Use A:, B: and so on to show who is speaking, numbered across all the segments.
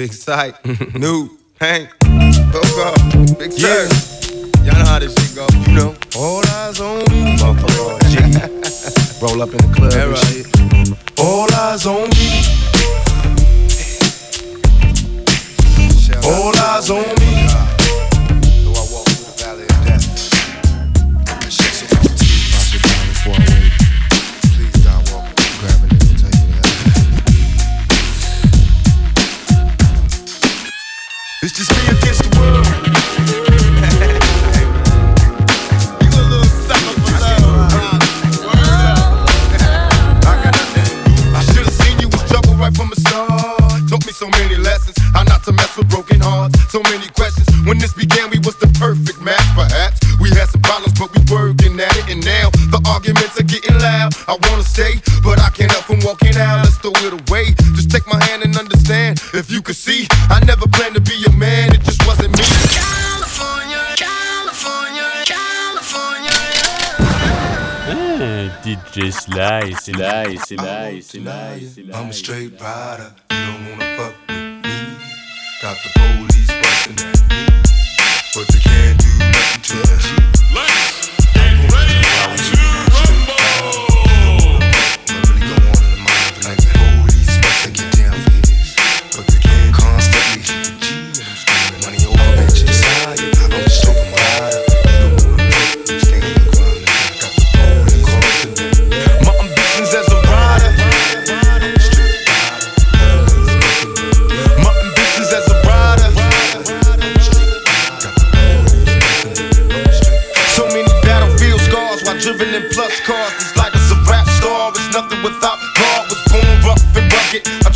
A: Big Syke, New, Hank, Coco, Big Sur. Y'all know how this shit go. You know. All eyes on me. Motherfucker. Roll up in the club and shit. All eyes on me. All eyes on me.
B: I
A: wanna stay, but I can't help from walking out. Let's throw it away. Just take my hand and understand. If you could see, I never planned to be a man. It just wasn't me.
C: California, California, California.
D: DJ Sly, Sly, Sly, Sly, Sly.
B: I'm a straight rider. You don't wanna fuck with me. Got the police busting at me, but they can't do nothing to a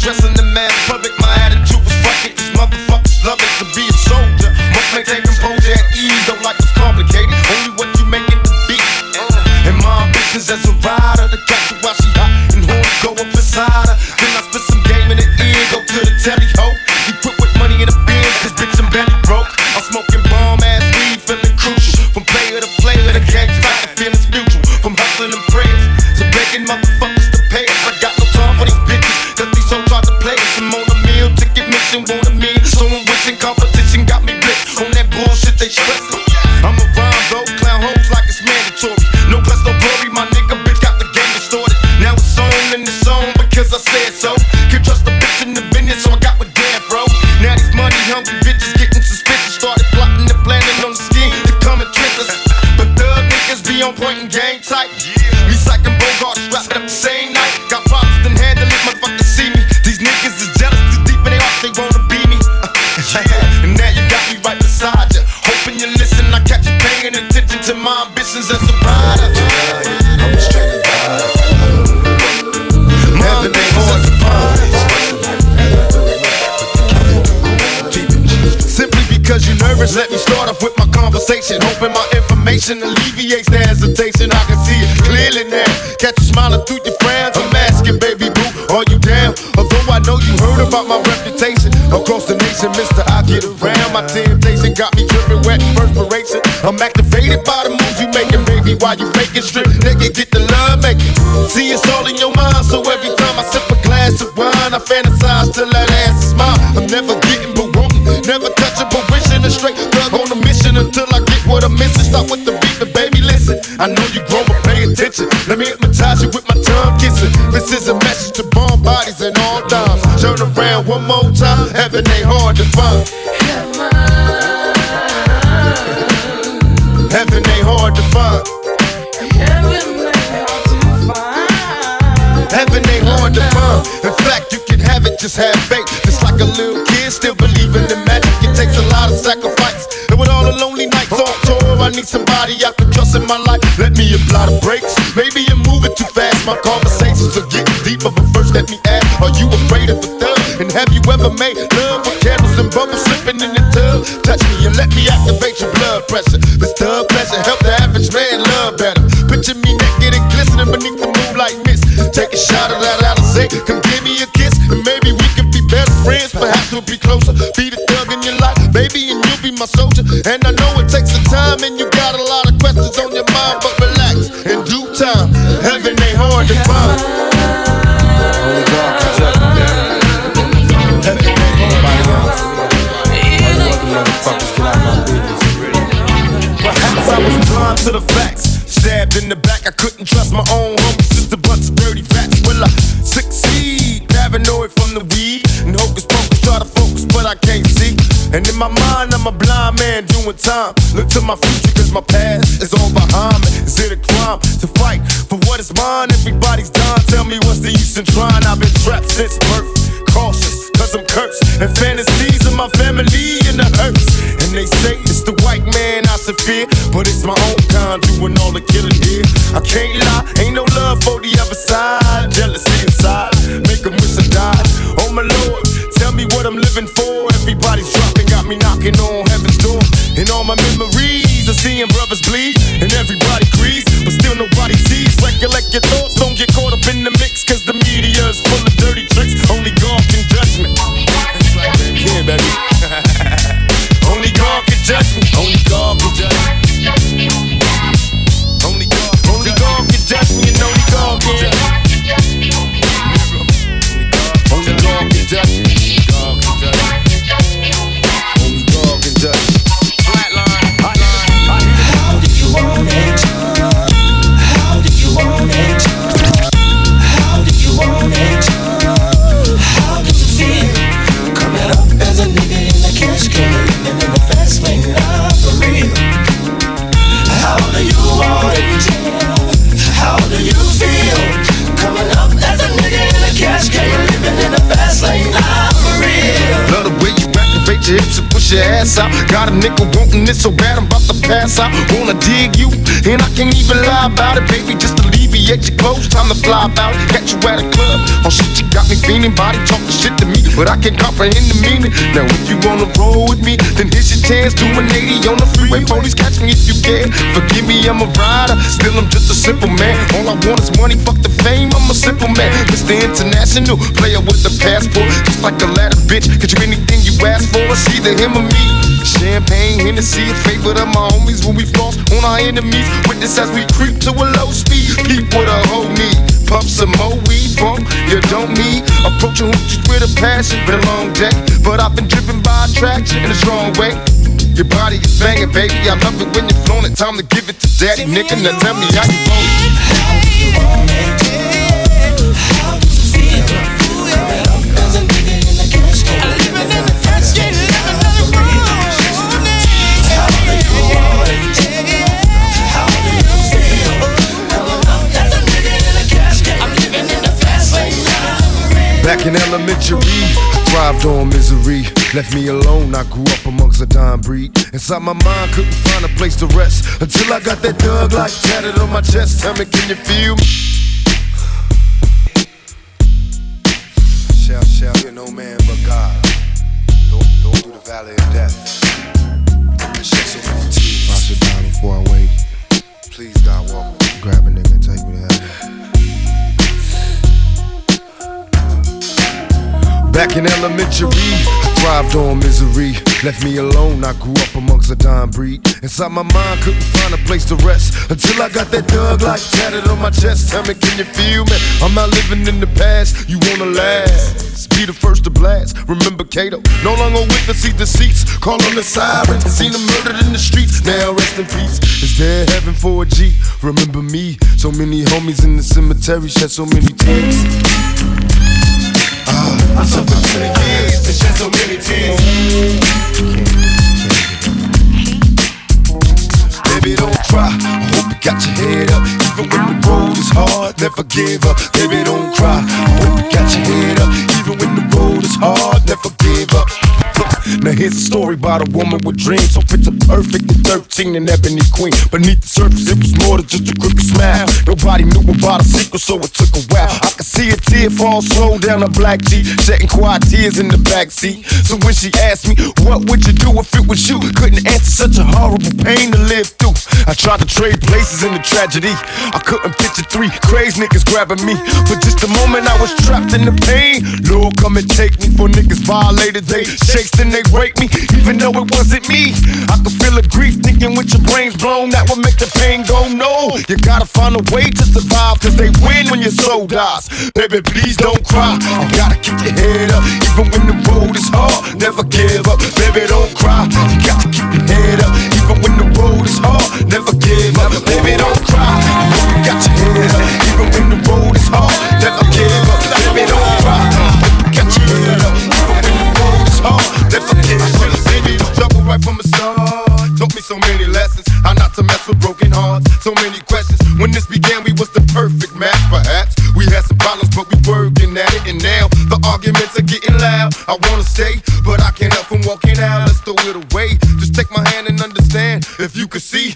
A: rugged. Addressing the mass public. My attitude was rugged. These motherfuckers love it to be night. Got problems, then handle it, motherfuckers see me. These niggas is jealous, too deep in their heart, they wanna be me. Uh, yeah. And now you got me right beside you. Hoping you listen, I catch you paying attention to my ambitions as a rider.
B: I'm straight rider.
A: My ambitions as a. Simply because you're nervous, let me start off with my conversation. Hoping my information alleviates the hesitation. Catch you smiling through your frowns. I'm asking, baby boo, are you down? Although I know you heard about my reputation across the nation, Mister, I get around. My temptation got me dripping wet perspiration. I'm activated by the moves you making, baby. While you faking strip, nigga, get the love making. See, it's all in your mind, so every time I sip a glass of wine, I fantasize till that ass is mine. I'm never getting but wanting, never touching but wishing. A straight thug on a mission until I get what I'm missing. Stop with the beat, baby, listen. I know you grown, but pay attention. Let me hypnotize you with my tongue kissing. This is a message to bomb bodies and all times. Turn around one more time, heaven ain't hard to find. Heaven ain't hard to find. Heaven ain't hard to find. In fact, you can have it, just have faith. Just like a little need somebody I can trust in my life. Let me apply the brakes. Maybe you're moving too fast. My conversations are getting deeper, but first let me ask: Are you afraid of the thug? And have you ever made love with candles and bubbles slipping in the tub? Touch me and let me activate your blood pressure. This thug pleasure help the average man love better. Picture me naked and glistening beneath the moonlight mist. Take a shot of that out of Alizé, come give me a kiss, and maybe we could be best friends. Perhaps we'll be closer. Be the thug in your life, baby, and you'll be my soldier. And I know time, and you got a lot of questions on your mind, but relax. In due time, heaven ain't hard to find. Doing time. Look to my future, cause my past is all behind me. Is it a crime to fight for what is mine? Everybody's dying. Tell me what's the use in trying? I've been trapped since birth. Cautious, cause I'm cursed. And fantasies of my family in the hearse. And they say it's the white man I should fear. But it's my own kind doing all the killing here. I can't lie, ain't no love for the other side. Jealousy inside, make them wish I died. Oh my lord, tell me what I'm living for. Everybody's dropping, got me knocking on my memories of seeing brothers bleed. And I can't even lie about it, baby. Just alleviate your clothes, time to fly about it. Catch you at a club, oh shit, you got me feeling. Body talking shit to me, but I can't comprehend the meaning. Now if you wanna roll with me, then here's your chance. Do an 80 on the freeway, police catch me if you can. Forgive me, I'm a rider, still I'm just a simple man. All I want is money, fuck the fame. I'm a simple man, Mr. International player with the passport, just like a ladder, bitch. Get you anything you ask for, it's either him or me. Champagne, Hennessy, a favorite of my homies when we floss on our enemies. Witness as we creep to a low speed. Peep what a hoe need. Pump some more weed, bump you don't need. Approaching hoochies with a passion, been a long day. But I've been driven by attraction in a strong way. Your body is banging, baby. I love it when you're flown it. Time to give it to daddy, nigga. Now tell me how you want it.
C: How you want it?
A: I thrived on misery. Left me alone, I grew up amongst a dime breed. Inside my mind, couldn't find a place to rest until I got that thug like tatted on my chest. Tell me, can you feel me?
B: Shout, shout, fear no man but God. Don't, don't do the valley of death. And shed so many tears.
A: I should die before I wait.
B: Please, God, walk with me.
A: Grab a nigga and take Back in elementary, I thrived on misery. Left me alone, I grew up amongst a dying breed. Inside my mind, couldn't find a place to rest until I got that thug like tatted on my chest. Tell me, can you feel me? I'm not living in the past, you wanna last. Be the first to blast. Remember Kato, no longer with the seat the seats. Call on the sirens, seen them murdered in the streets. Now rest in peace. Is there heaven for a G? Remember me, so many homies in the cemetery shed so many tears. Ah, I suffered so many years and shed so many tears. Baby, don't cry. I hope you got your head up. Even when the road is hard, never give up. Baby, don't cry. I hope you got your head up. Even when the road is hard, never give up. Now here's a story about a woman with dreams. So picture perfect at 13 and ebony queen. Beneath the surface it was more than just a crooked smile. Nobody knew about a secret so it took a while. I could see a tear fall slow down a black G Shedding quiet tears in the backseat So when she asked me what would you do if it was you? Couldn't answer such a horrible pain to live through. I tried to trade places in the tragedy. I couldn't picture three crazy niggas grabbing me. For just a moment I was trapped in the pain Lord come and take me for niggas violated. They shakes then they me even though it wasn't me. I could feel the grief thinking with your brains blown That would make the pain go no. You gotta find a way to survive Cause they win when your soul dies. Baby please don't cry. You gotta keep your head up Even when the road is hard. Never give up Baby don't cry. You got to keep your head up Even when the road is hard. Never give up Baby don't cry. You got your head up Even when the for broken hearts. So many questions. When this began, we was the perfect match, perhaps. We had some problems, but we working at it. And now the arguments are getting loud. I wanna stay, but I can't help from walking out. Let's throw it away. Just take my hand and understand. If you could see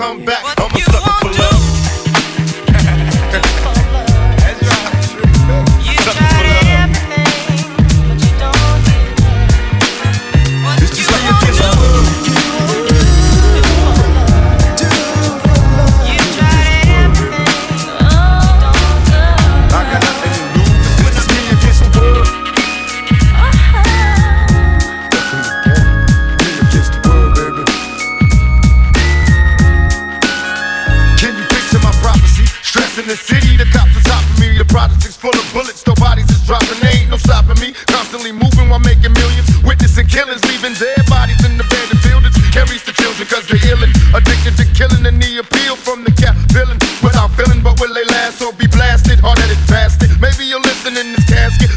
A: come back. blasted, hard at bastard. Maybe you're listening in this casket.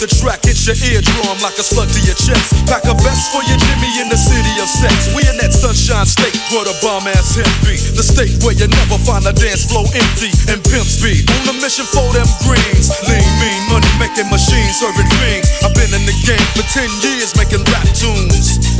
A: The
E: track hits your eardrum like a slug to your chest. Pack a vest for your Jimmy in the city of sex. We in that sunshine state where the bomb ass hemp be. The state where you never find a dance floor empty and pimp speed. On a mission for them greens. Lean, mean, money making machines, serving fiends. I've been in the game for 10 years making rap tunes.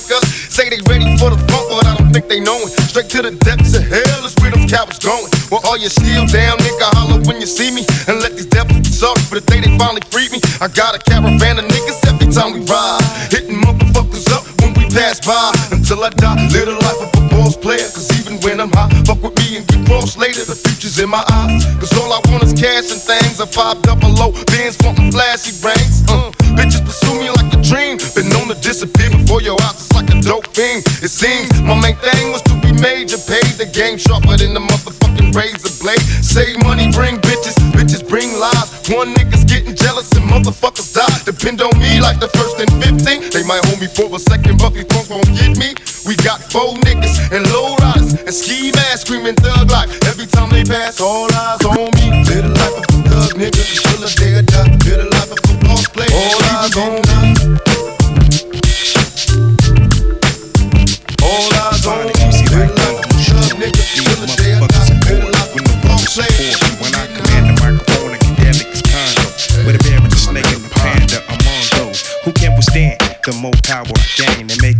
A: Say they ready for the funk, but I don't think they know it. Straight to the depths of hell is where them cowards going. Well, all you still down, nigga, holler when you see me. And let these devils be sorry for the day they finally freed me. I got a caravan of niggas every time we ride. Hitting motherfuckers up when we pass by. Until I die, live the life of a boss player. Cause even when I'm high, fuck with me and get cross later. The future's in my eyes. Cause all I want is cash and things. A five double low, bands wanting flashy rings. Uh, bitches pursue me like a dream. Been known to disappear before your eyes. It's like a dope thing. It seems my main thing was to be major. Paid the game sharper than the motherfucking razor blade. Save money, bring bitches. Bitches bring lies. One nigga's getting jealous and motherfuckers die. Depend on me like the first and 15. They might hold me for a second, but these won't get me. We got four niggas and low riders and ski masks screaming thug life. Every time they pass, all eyes on me. Live the life of a thug nigga till the day I die. Live the life of a boss player. All eyes on me. All eyes on me. Live the life of a thug nigga till the day I die. Life of a boss player.
F: When I command the microphone and Cadelic's condo, with a bear and a snake and a panda among those who can withstand the more power I gain and make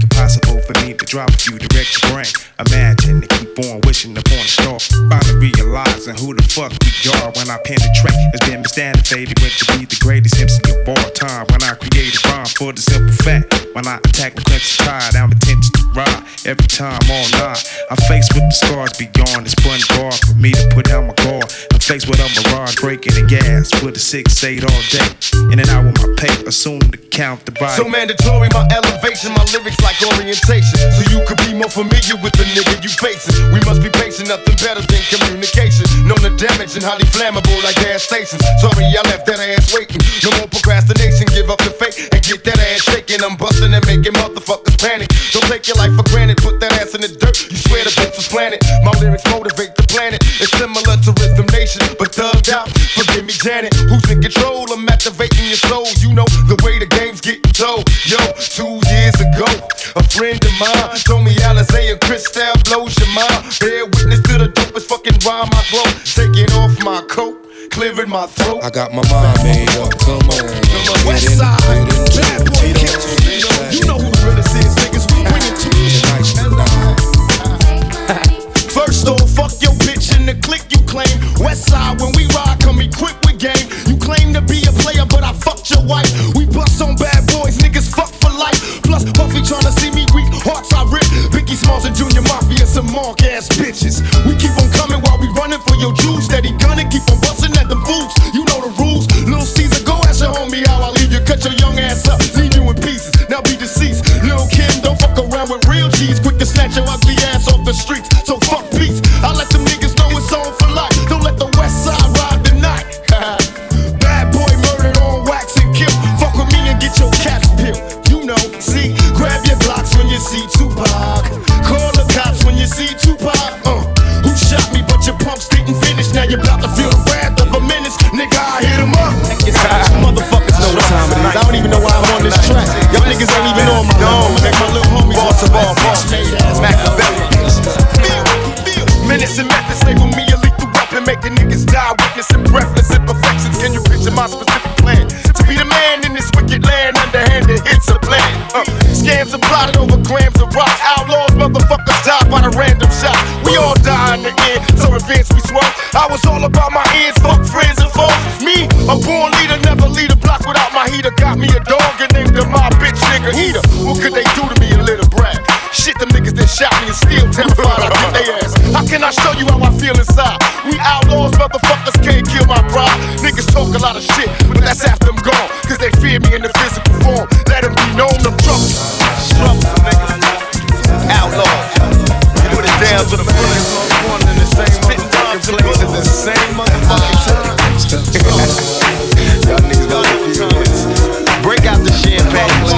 F: drop few direct your brain. Imagine to keep on wishing upon a star, finally realizing who the fuck we are when I penetrate. It's been misdanified went to be the greatest MC of all time when I create a rhyme for the simple fact. When I attack the country tide, I'm intention to ride every time all night. I'm faced with the scars beyond this bun bar for me to put out my guard. I'm faced with a mirage breaking the gas with a six eight all day. In and out with my pay, assume to count the body.
A: So mandatory, my elevation, my lyrics like orientation. So you could be more familiar with the nigga you facing. We must be patient, nothing better than communication. Known to damage and highly flammable like gas stations. Sorry, I left that ass waiting. No more procrastination, give up the fake and get that ass shaking. I'm busting and making motherfuckers panic. Don't take your life for granted, put that ass in the dirt. You swear the bitch was planted. My lyrics motivate the planet. It's similar to Rhythm Nation, but thugged out. Forgive me, Janet. Who's in control? I'm activating your soul. You know the way the game's told. Yo, two years ago, a friend of mine told me Alizé and Cristal blows your mind. Bear witness to the dopest fucking rhyme I blow. Taking off my coat, clearing my throat.
B: I got my mind made up. Come on.
A: West
B: Get in-
A: side, bad boy niggas ain't even on my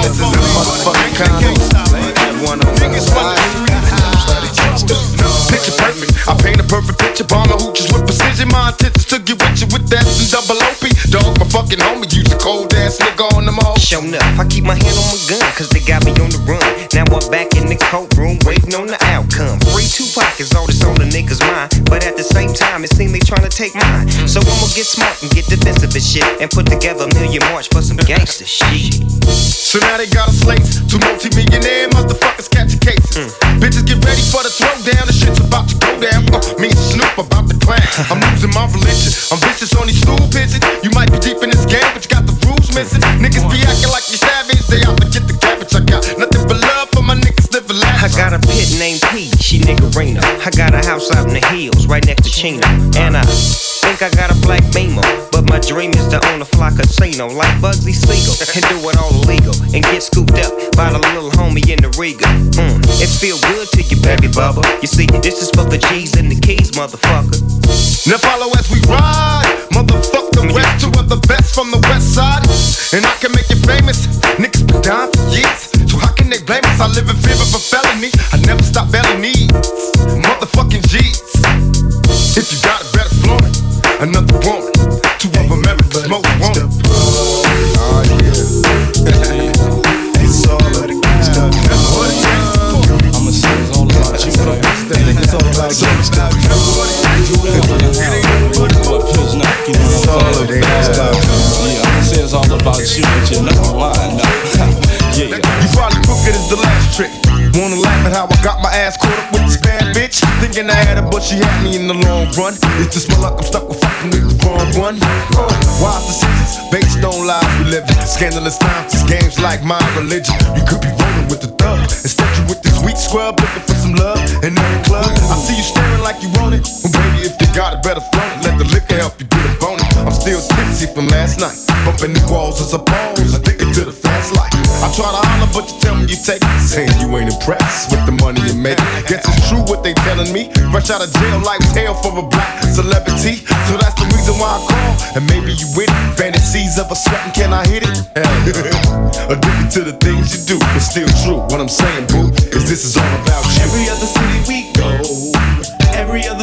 A: champagne glasses and motherfucking condoms. One on one. Picture perfect. I paint a perfect picture. Bomb the hooches with precision. My intentions to get with you with that and double OP. Dog, my fucking homie. Use a cold ass nigga on them all.
G: Show enough, I keep my hand on my gun, cause they got me on the run. Now I'm back in the courtroom, waiting on the outcome. Free two pockets, all that's on the nigga's mind. But at the same time, it seems they trying to take mine. So I'ma get smart and get defensive and shit. And put together a million march for some gangster shit.
A: So now they got a slate. Two multi-millionaire motherfuckers catching cases. Bitches get ready for the throwdown. The shit's about to go down. Uh, me and Snoop about to clown. I'm losing my religion. I'm vicious on these stool pigeons. You might be deep in this game, but you got the rules missing. Niggas be acting like you savage. They out got
G: a pit named P, she niggerina. I got a house out in the hills, right next to Chino. And I think I got a black beamer. But my dream is to own a fly casino like Bugsy Siegel. And do it all illegal. And get scooped up by the little homie in the Regal. Mm, it feel good to you, baby bubba. You see, this is for the G's and the keys, motherfucker.
A: Now follow as we ride. Motherfuck the rest, two of the best from the west side. And I can make you famous. Niggas been down for years. So how can they blame us? I live in fear of a felony. I never stop belly needs. Motherfucking G's. If you got it, better flaunt it. Another woman. Two of them every smoke woman. Oh yeah.
B: It's all of the good stuff.
A: That's what it is.
H: I'ma say it's all about you, man. It's all about you. What feels not, you know what I'm saying? Yeah, I'ma say it's all about you, but you know why now. Yeah.
A: You probably crooked as the last trick. Wanna laugh at how I got my ass caught up with this bad bitch? Thinking I had her, but she had me in the long run. It's just my luck, I'm stuck with fucking with the wrong one. Uh, wise decisions, based on lies we live in. Scandalous times, game's like my religion. You could be rolling with the thug. Instead, you with this weak scrub looking for some love in every club. I see you staring like you want it. Well, baby, if you got it, better flaunt it. Let the liquor help you get a bonus. I'm still tipsy from last night. Bumping the walls as a pose. Addicted to the fast life. I try to holler, but you tell me you take it. Saying you ain't impressed with the money you make. Guess it's true what they telling me. Rush out of jail, life's hell for a black celebrity. So that's the reason why I call. And maybe you with it. Fantasies of a sweating, can I hit it? Addicted to the things you do, but still true. What I'm saying, boo, is this is all about you.
C: Every other city we go, every other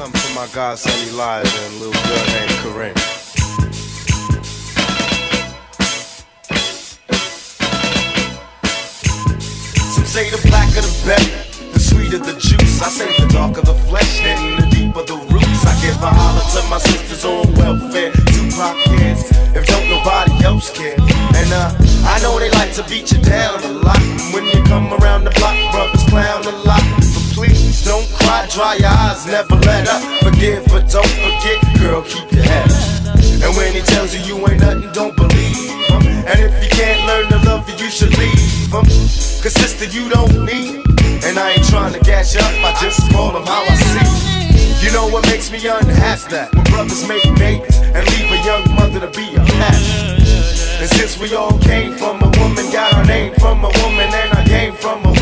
B: Something for my godson Elijah and little girl named Corinne.
A: Say the blacker the better, the sweeter the juice. I say the darker the flesh, then the deeper the roots. I give a holler to my sisters on welfare, Tupac kids, if don't nobody else care. And uh, I know they like to beat you down a lot. When you come around the block, brothers clown a lot. Please don't cry, dry your eyes, never let up. Forgive, but don't forget, girl, keep your head up. And when he tells you you ain't nothing, don't believe him. And if you can't learn to love you, you should leave him. Cause sister, you don't need. And I ain't trying to gas you up, I just call him how I see. You know what makes me unhappy? That when brothers make babies and leave a young mother to be a mess. And since we all came from a woman, got our name from a woman, and I came from a woman.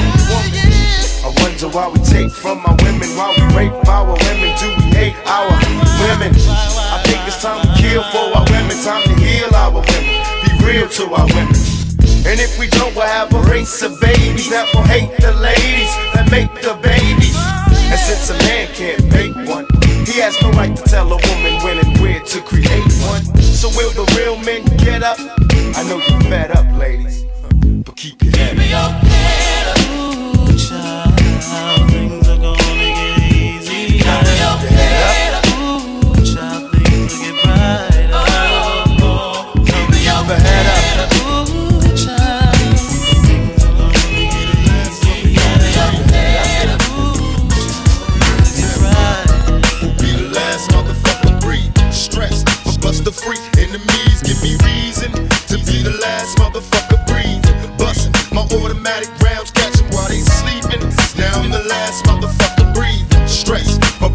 A: Wonder why we take from our women, why we rape our women, do we hate our women? I think it's time to kill for our women, time to heal our women, be real to our women. And if we don't, we'll have a race of babies that will hate the ladies that make the babies. And since a man can't make one, he has no right to tell a woman when and where to create one. So will the real men get up? I know you're fed up, ladies, but keep your head up.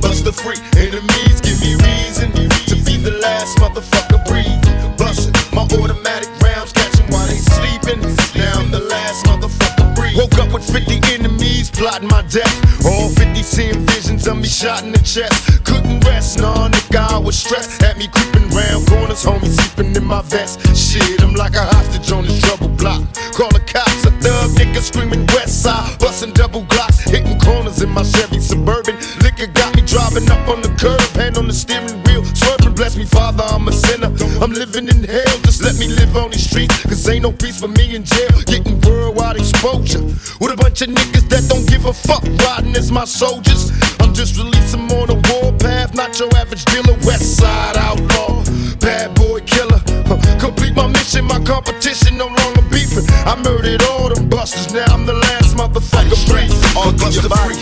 B: Stress, but bust the free. Enemies give me reason to be the last motherfucker breathe. Bustin' my automatic rounds, catch 'em while they sleeping. Now I'm the last motherfucker breathe.
A: Woke up with 50 enemies plotting my death. All 50 seeing visions of me shot in the chest. Couldn't rest, nah, nigga, I was stressed. Had me creeping round corners, homie sleeping in my vest. Shit, I'm like a hostage on this trouble block. Call the cops, a thug nigga screaming west side. Busting double glocks, hitting corners in my Chevy Suburban. The steering wheel, swerving. Bless me, Father, I'm a sinner. I'm living in hell, just let me live on these streets. Cause ain't no peace for me in jail. Getting worldwide exposure with a bunch of niggas that don't give a fuck. Riding as my soldiers. I'm just releasing on a warpath, not your average dealer. West side outlaw, bad boy killer. Complete my mission, my competition no longer beefing. I murdered all them busters, now I'm the last motherfucker free. All buster free,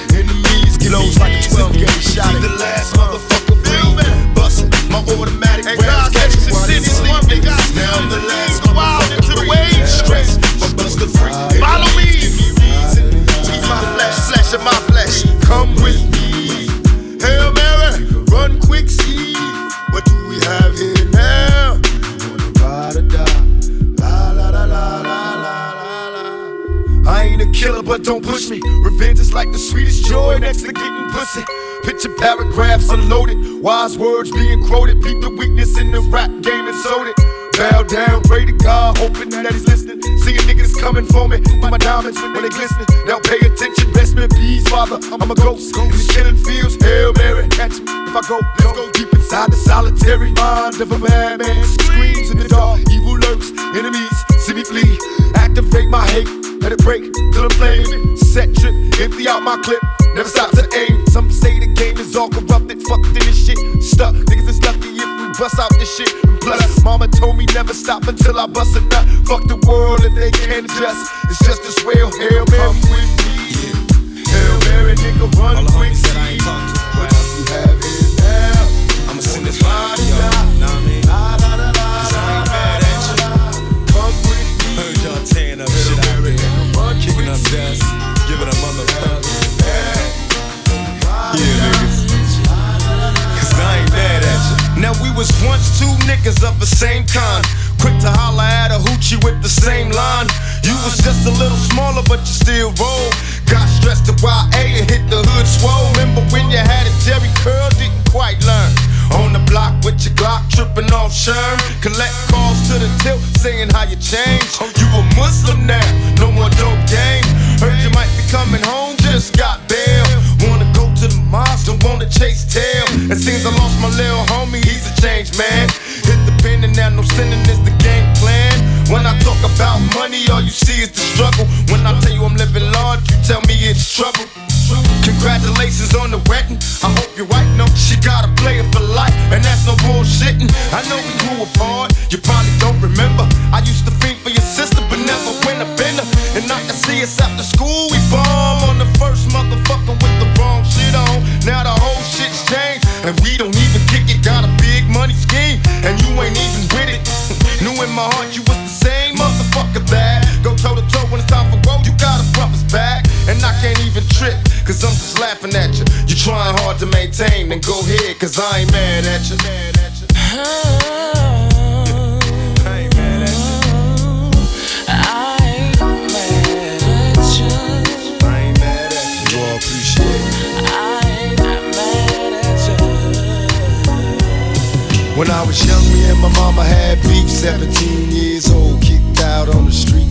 A: wise words being quoted. Peep the weakness in the rap game and sold it. Bow down, pray to God, hoping that he's listening. See a nigga that's coming for me. My diamonds when they glistening. Now pay attention, best me peace, father. I'm a ghost. These killing fields, Hail Mary, catch me. If I go, let's go deep inside the solitary mind of a madman. Screams in the dark, evil lurks, enemies see me flee. Activate my hate, let it break till I'm flame. Set trip, empty out my clip, never stop to aim. Bust out this shit. And plus, mama told me never stop until I bust a nut. Fuck the world if they can't adjust. It's just as well, Hail Mary. Come with me. Hail Mary, nigga, run
H: All
A: quick.
H: homies I ain't talked
A: What you have now?
H: I'ma send this to y'all.
A: Was once two niggas of the same kind. Quick to holler at a hoochie with the same line. You was just a little smaller, but you still roll. Got stressed to YA and hit the hood swole. Remember when you had a Jheri curl, didn't quite learn. On the block with your Glock, tripping off Sherm. Collect calls to the tilt, saying how you changed. Oh, You a Muslim now, no more dope game. Heard you might be coming home, just got bail. Wanna go to the mosque, don't wanna chase tail. It seems I lost my little changed man. Hit the pen and now no sinning is the game plan. When I talk about money, all you see is the struggle. When I tell you I'm living large, you tell me it's trouble. Congratulations on the wedding. I hope your wife knows she got a player for life, and that's no bullshitting. I know we grew apart, you probably don't remember. I used to think for your laughing at you. You trying hard to maintain, then go ahead, cause I ain't mad at you. Mad at you.
C: I ain't mad at you.
A: When I was young, me and my mama had beef. 17 years old, kicked out on the streets.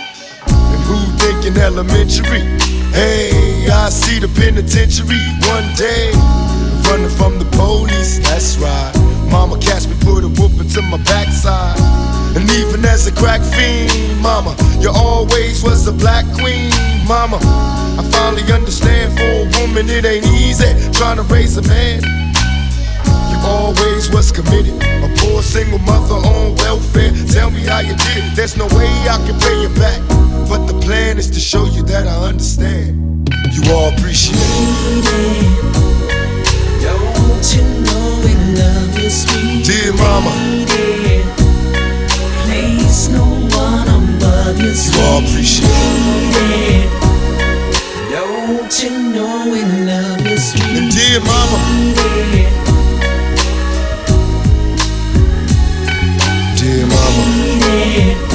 A: Thinking elementary? Hey, I see the penitentiary one day. Running from the police, that's right. Mama catch me, put a whooping to my backside. And even as a crack fiend, mama, you always was the black queen, mama. I finally understand for a woman it ain't easy trying to raise a man. You always was committed. A poor single mother on welfare. Tell me how you did it. There's no way I can pay you back. But the plan is to show you that I understand. You all appreciate it.
C: Dear mama. No one above you, You all appreciate it. Don't you know we love you, sweet And dear mama.
A: Dear
C: mama.